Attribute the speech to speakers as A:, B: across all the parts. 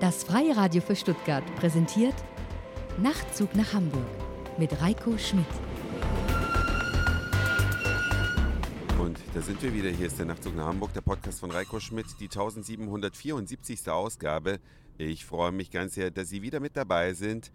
A: Das Freie Radio für Stuttgart präsentiert Nachtzug nach Hamburg mit Reiko Schmidt.
B: Und da sind wir wieder. Hier ist der Nachtzug nach Hamburg, der Podcast von Reiko Schmidt, die 1774. Ausgabe. Ich freue mich ganz sehr, dass Sie wieder mit dabei sind.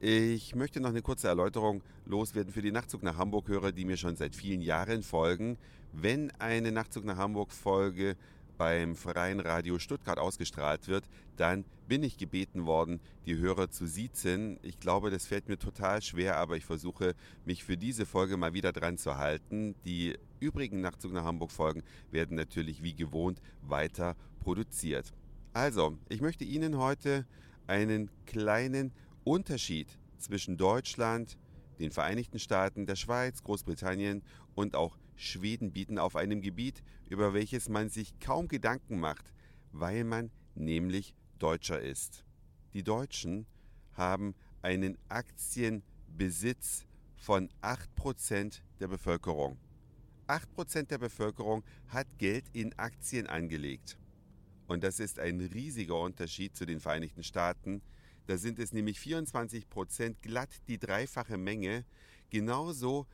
B: Ich möchte noch eine kurze Erläuterung loswerden für die Nachtzug nach Hamburg-Hörer, die mir schon seit vielen Jahren folgen. Wenn eine Nachtzug nach Hamburg-Folge beim Freien Radio Stuttgart ausgestrahlt wird, dann bin ich gebeten worden, die Hörer zu siezen. Ich glaube, das fällt mir total schwer, aber ich versuche, mich für diese Folge mal wieder dran zu halten. Die übrigen Nachtzug nach Hamburg Folgen werden natürlich wie gewohnt weiter produziert. Also, ich möchte Ihnen heute einen kleinen Unterschied zwischen Deutschland, den Vereinigten Staaten, der Schweiz, Großbritannien und auch Schweden bieten auf einem Gebiet, über welches man sich kaum Gedanken macht, weil man nämlich Deutscher ist. Die Deutschen haben einen Aktienbesitz von 8% der Bevölkerung. 8% der Bevölkerung hat Geld in Aktien angelegt. Und das ist ein riesiger Unterschied zu den Vereinigten Staaten, da sind es nämlich 24 Prozent, glatt die dreifache Menge. Genauso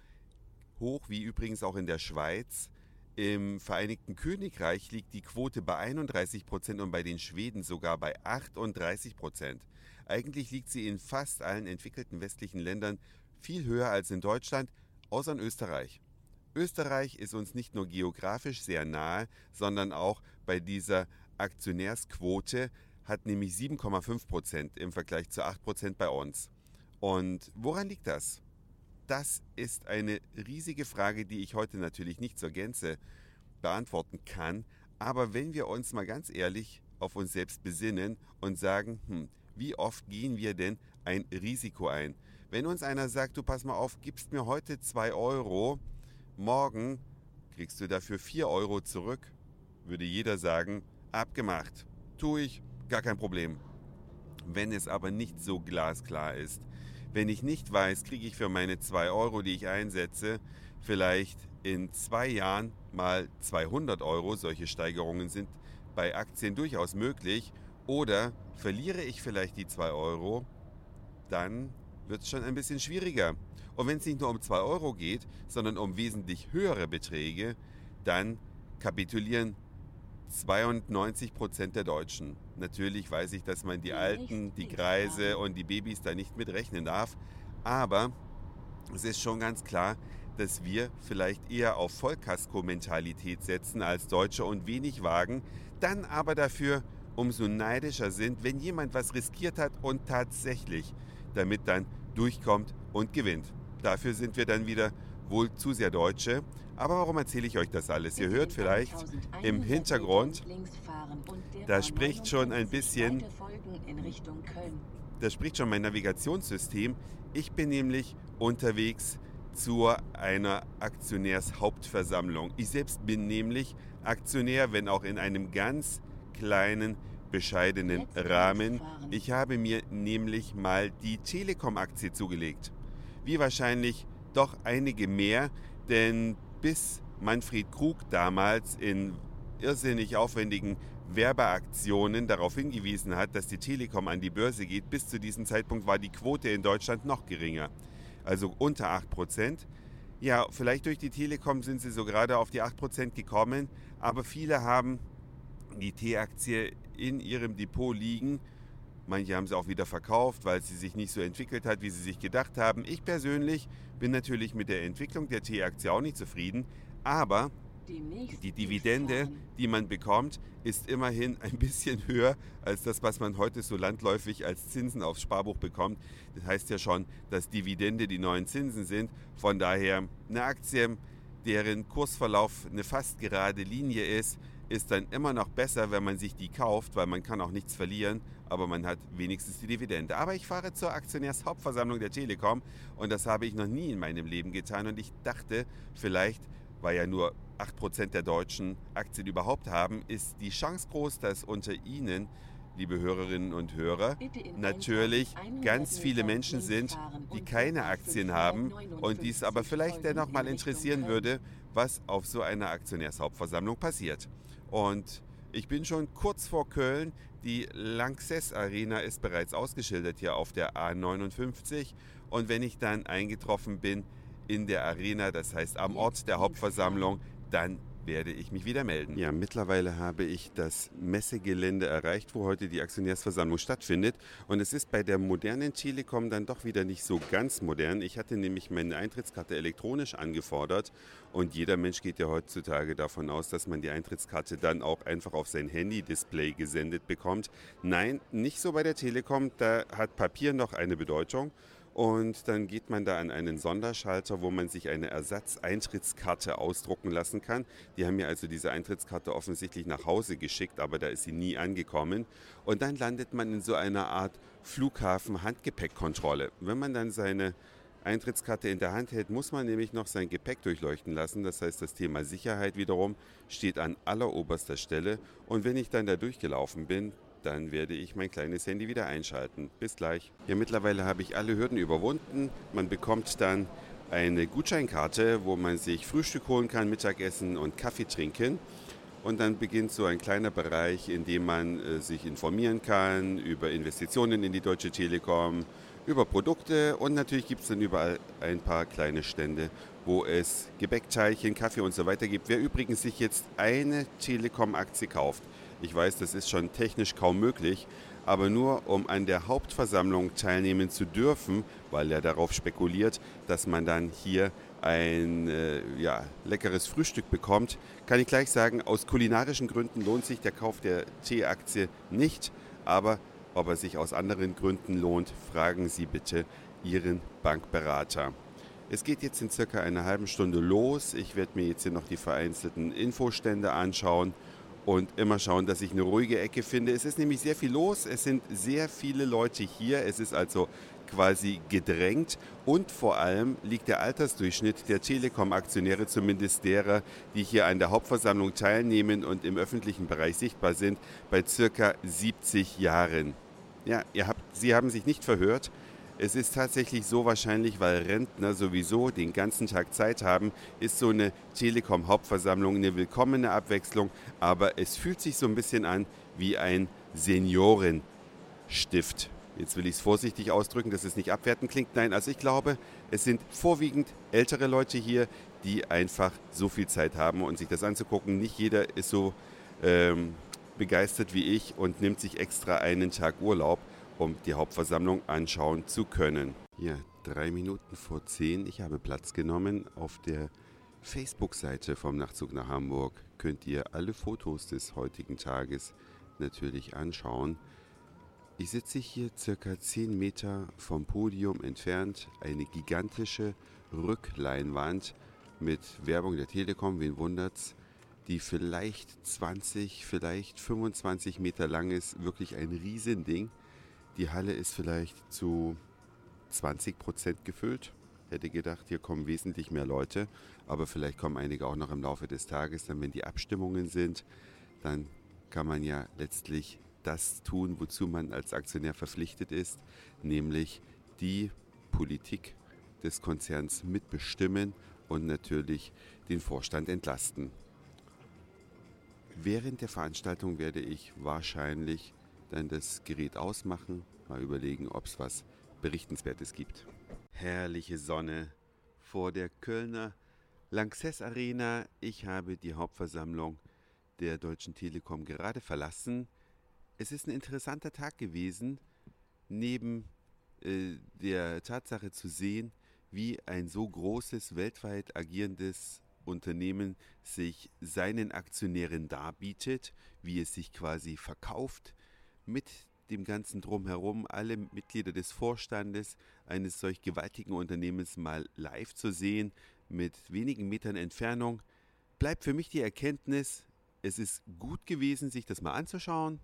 B: hoch wie übrigens auch in der Schweiz. Im Vereinigten Königreich liegt die Quote bei 31 Prozent und bei den Schweden sogar bei 38 Prozent. Eigentlich liegt sie in fast allen entwickelten westlichen Ländern viel höher als in Deutschland, außer in Österreich. Österreich ist uns nicht nur geografisch sehr nahe, sondern auch bei dieser Aktionärsquote hat nämlich 7,5 Prozent im Vergleich zu 8 Prozent bei uns. Und woran liegt das? Das ist eine riesige Frage, die ich heute natürlich nicht zur Gänze beantworten kann. Aber wenn wir uns mal ganz ehrlich auf uns selbst besinnen und sagen, hm, wie oft gehen wir denn ein Risiko ein? Wenn uns einer sagt, du pass mal auf, gibst mir heute 2 Euro, morgen kriegst du dafür 4 Euro zurück, würde jeder sagen, abgemacht. Tue ich, gar kein Problem. Wenn es aber nicht so glasklar ist, wenn ich nicht weiß, kriege ich für meine 2 Euro, die ich einsetze, vielleicht in zwei Jahren mal 200 Euro, solche Steigerungen sind bei Aktien durchaus möglich, oder verliere ich vielleicht die 2 Euro, dann wird es schon ein bisschen schwieriger. Und wenn es nicht nur um 2 Euro geht, sondern um wesentlich höhere Beträge, dann kapitulieren 92 Prozent der Deutschen. Natürlich weiß ich, dass man die Alten, die Greise und die Babys da nicht mitrechnen darf. Aber es ist schon ganz klar, dass wir vielleicht eher auf Vollkasko-Mentalität setzen als Deutsche und wenig wagen, dann aber dafür umso neidischer sind, wenn jemand was riskiert hat und tatsächlich damit dann durchkommt und gewinnt. Dafür sind wir dann wieder wohl zu sehr Deutsche. Aber warum erzähle ich euch das alles? Ihr hört vielleicht im Hintergrund, da spricht schon ein bisschen, da spricht schon mein Navigationssystem. Ich bin nämlich unterwegs zu einer Aktionärshauptversammlung. Ich selbst bin nämlich Aktionär, wenn auch in einem ganz kleinen, bescheidenen Rahmen. Ich habe mir nämlich mal die Telekom-Aktie zugelegt. Wie wahrscheinlich doch einige mehr, denn bis Manfred Krug damals in irrsinnig aufwendigen Werbeaktionen darauf hingewiesen hat, dass die Telekom an die Börse geht, bis zu diesem Zeitpunkt war die Quote in Deutschland noch geringer, also unter 8%. Ja, vielleicht durch die Telekom sind sie so gerade auf die 8% gekommen, aber viele haben die T-Aktie in ihrem Depot liegen Manche haben sie auch wieder verkauft, weil sie sich nicht so entwickelt hat, wie sie sich gedacht haben. Ich persönlich bin natürlich mit der Entwicklung der T-Aktie auch nicht zufrieden, aber die Dividende, die man bekommt, ist immerhin ein bisschen höher als das, was man heute so landläufig als Zinsen aufs Sparbuch bekommt. Das heißt ja schon, dass Dividende die neuen Zinsen sind. Von daher eine Aktie, deren Kursverlauf eine fast gerade Linie ist, ist dann immer noch besser, wenn man sich die kauft, weil man kann auch nichts verlieren, aber man hat wenigstens die Dividende. Aber ich fahre zur Aktionärshauptversammlung der Telekom und das habe ich noch nie in meinem Leben getan und ich dachte, vielleicht, weil ja nur 8% der Deutschen Aktien überhaupt haben, ist die Chance groß, dass unter Ihnen liebe Hörerinnen und Hörer, natürlich ganz viele Menschen sind, die keine Aktien haben und dies aber vielleicht dennoch mal interessieren würde, was auf so einer Aktionärshauptversammlung passiert. Und Ich bin schon kurz vor Köln. Die Lanxess Arena ist bereits ausgeschildert hier auf der A59. Und wenn ich dann eingetroffen bin in der Arena, das heißt am Ort der Hauptversammlung, dann werde ich mich wieder melden. Ja, mittlerweile habe ich das Messegelände erreicht, wo heute die Aktionärsversammlung stattfindet. Und es ist bei der modernen Telekom dann doch wieder nicht so ganz modern. Ich hatte nämlich meine Eintrittskarte elektronisch angefordert und jeder Mensch geht ja heutzutage davon aus, dass man die Eintrittskarte dann auch einfach auf sein Handy-Display gesendet bekommt. Nein, nicht so bei der Telekom. Da hat Papier noch eine Bedeutung. Und dann geht man da an einen Sonderschalter, wo man sich eine Ersatzeintrittskarte ausdrucken lassen kann. Die haben mir also diese Eintrittskarte offensichtlich nach Hause geschickt, aber da ist sie nie angekommen. Und dann landet man in so einer Art Flughafen-Handgepäckkontrolle. Wenn man dann seine Eintrittskarte in der Hand hält, muss man nämlich noch sein Gepäck durchleuchten lassen. Das heißt, das Thema Sicherheit wiederum steht an alleroberster Stelle. Und wenn ich dann da durchgelaufen bin, dann werde ich mein kleines Handy wieder einschalten. Bis gleich. Ja, mittlerweile habe ich alle Hürden überwunden. Man bekommt dann eine Gutscheinkarte, wo man sich Frühstück holen kann, Mittagessen und Kaffee trinken. Und dann beginnt so ein kleiner Bereich, in dem man äh, sich informieren kann über Investitionen in die Deutsche Telekom, über Produkte und natürlich gibt es dann überall ein paar kleine Stände, wo es Gebäckteilchen, Kaffee und so weiter gibt. Wer übrigens sich jetzt eine Telekom-Aktie kauft, ich weiß, das ist schon technisch kaum möglich, aber nur um an der Hauptversammlung teilnehmen zu dürfen, weil er darauf spekuliert, dass man dann hier ein äh, ja, leckeres Frühstück bekommt, kann ich gleich sagen, aus kulinarischen Gründen lohnt sich der Kauf der Teeaktie nicht, aber ob er sich aus anderen Gründen lohnt, fragen Sie bitte Ihren Bankberater. Es geht jetzt in circa einer halben Stunde los. Ich werde mir jetzt hier noch die vereinzelten Infostände anschauen und immer schauen, dass ich eine ruhige Ecke finde. Es ist nämlich sehr viel los, es sind sehr viele Leute hier, es ist also quasi gedrängt und vor allem liegt der Altersdurchschnitt der Telekom-Aktionäre, zumindest derer, die hier an der Hauptversammlung teilnehmen und im öffentlichen Bereich sichtbar sind, bei circa 70 Jahren. Ja, ihr habt, Sie haben sich nicht verhört. Es ist tatsächlich so wahrscheinlich, weil Rentner sowieso den ganzen Tag Zeit haben, ist so eine Telekom-Hauptversammlung eine willkommene Abwechslung, aber es fühlt sich so ein bisschen an wie ein Seniorenstift. Jetzt will ich es vorsichtig ausdrücken, dass es nicht abwertend klingt. Nein, also ich glaube, es sind vorwiegend ältere Leute hier, die einfach so viel Zeit haben und sich das anzugucken. Nicht jeder ist so ähm, begeistert wie ich und nimmt sich extra einen Tag Urlaub um die Hauptversammlung anschauen zu können. Ja, drei Minuten vor zehn. Ich habe Platz genommen. Auf der Facebook-Seite vom Nachtzug nach Hamburg könnt ihr alle Fotos des heutigen Tages natürlich anschauen. Ich sitze hier circa 10 Meter vom Podium entfernt, eine gigantische Rückleinwand mit Werbung der Telekom, wen wundert's, die vielleicht 20, vielleicht 25 Meter lang ist, wirklich ein Riesending. Die Halle ist vielleicht zu 20 Prozent gefüllt. Hätte gedacht, hier kommen wesentlich mehr Leute, aber vielleicht kommen einige auch noch im Laufe des Tages. Dann, wenn die Abstimmungen sind, dann kann man ja letztlich das tun, wozu man als Aktionär verpflichtet ist, nämlich die Politik des Konzerns mitbestimmen und natürlich den Vorstand entlasten. Während der Veranstaltung werde ich wahrscheinlich dann das Gerät ausmachen, mal überlegen, ob es was Berichtenswertes gibt. Herrliche Sonne vor der Kölner Lanxess Arena. Ich habe die Hauptversammlung der Deutschen Telekom gerade verlassen. Es ist ein interessanter Tag gewesen, neben äh, der Tatsache zu sehen, wie ein so großes, weltweit agierendes Unternehmen sich seinen Aktionären darbietet, wie es sich quasi verkauft, mit dem ganzen Drumherum, alle Mitglieder des Vorstandes eines solch gewaltigen Unternehmens mal live zu sehen, mit wenigen Metern Entfernung, bleibt für mich die Erkenntnis, es ist gut gewesen, sich das mal anzuschauen,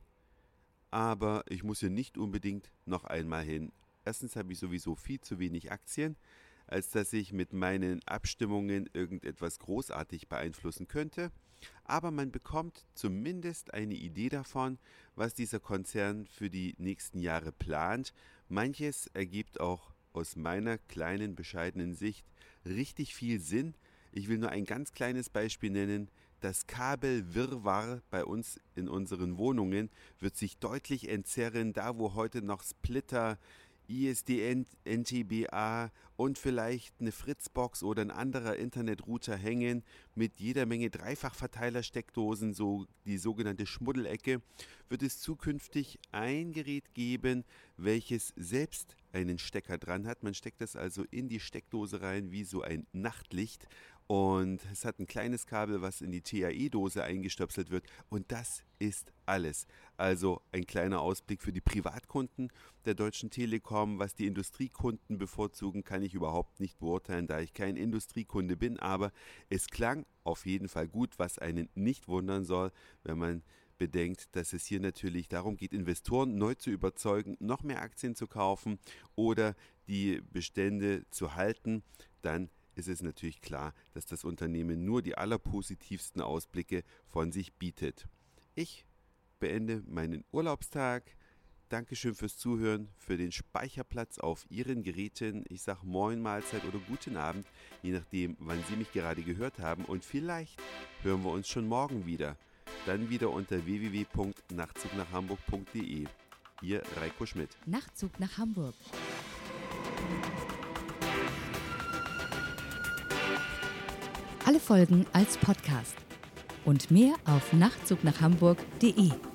B: aber ich muss hier nicht unbedingt noch einmal hin. Erstens habe ich sowieso viel zu wenig Aktien, als dass ich mit meinen Abstimmungen irgendetwas großartig beeinflussen könnte aber man bekommt zumindest eine Idee davon, was dieser Konzern für die nächsten Jahre plant. Manches ergibt auch aus meiner kleinen, bescheidenen Sicht richtig viel Sinn. Ich will nur ein ganz kleines Beispiel nennen. das Kabelwirrwarr bei uns in unseren Wohnungen wird sich deutlich entzerren, da wo heute noch Splitter, ISDN, NTBA und vielleicht eine Fritzbox oder ein anderer Internetrouter hängen mit jeder Menge Dreifachverteilersteckdosen, so die sogenannte Schmuddelecke, wird es zukünftig ein Gerät geben, welches selbst einen Stecker dran hat. Man steckt das also in die Steckdose rein wie so ein Nachtlicht und es hat ein kleines Kabel, was in die TAE-Dose eingestöpselt wird. Und das ist alles. Also ein kleiner Ausblick für die Privatkunden der Deutschen Telekom. Was die Industriekunden bevorzugen, kann ich überhaupt nicht beurteilen, da ich kein Industriekunde bin. Aber es klang auf jeden Fall gut, was einen nicht wundern soll, wenn man bedenkt, dass es hier natürlich darum geht, Investoren neu zu überzeugen, noch mehr Aktien zu kaufen oder die Bestände zu halten, dann ist es natürlich klar, dass das Unternehmen nur die allerpositivsten Ausblicke von sich bietet. Ich beende meinen Urlaubstag. Dankeschön fürs Zuhören, für den Speicherplatz auf Ihren Geräten. Ich sage Moin, Mahlzeit oder guten Abend, je nachdem, wann Sie mich gerade gehört haben. Und vielleicht hören wir uns schon morgen wieder. Dann wieder unter www.nachtzugnachhamburg.de. Ihr Reiko Schmidt.
A: Nachtzug nach Hamburg. Alle Folgen als Podcast. Und mehr auf nachtzugnachhamburg.de.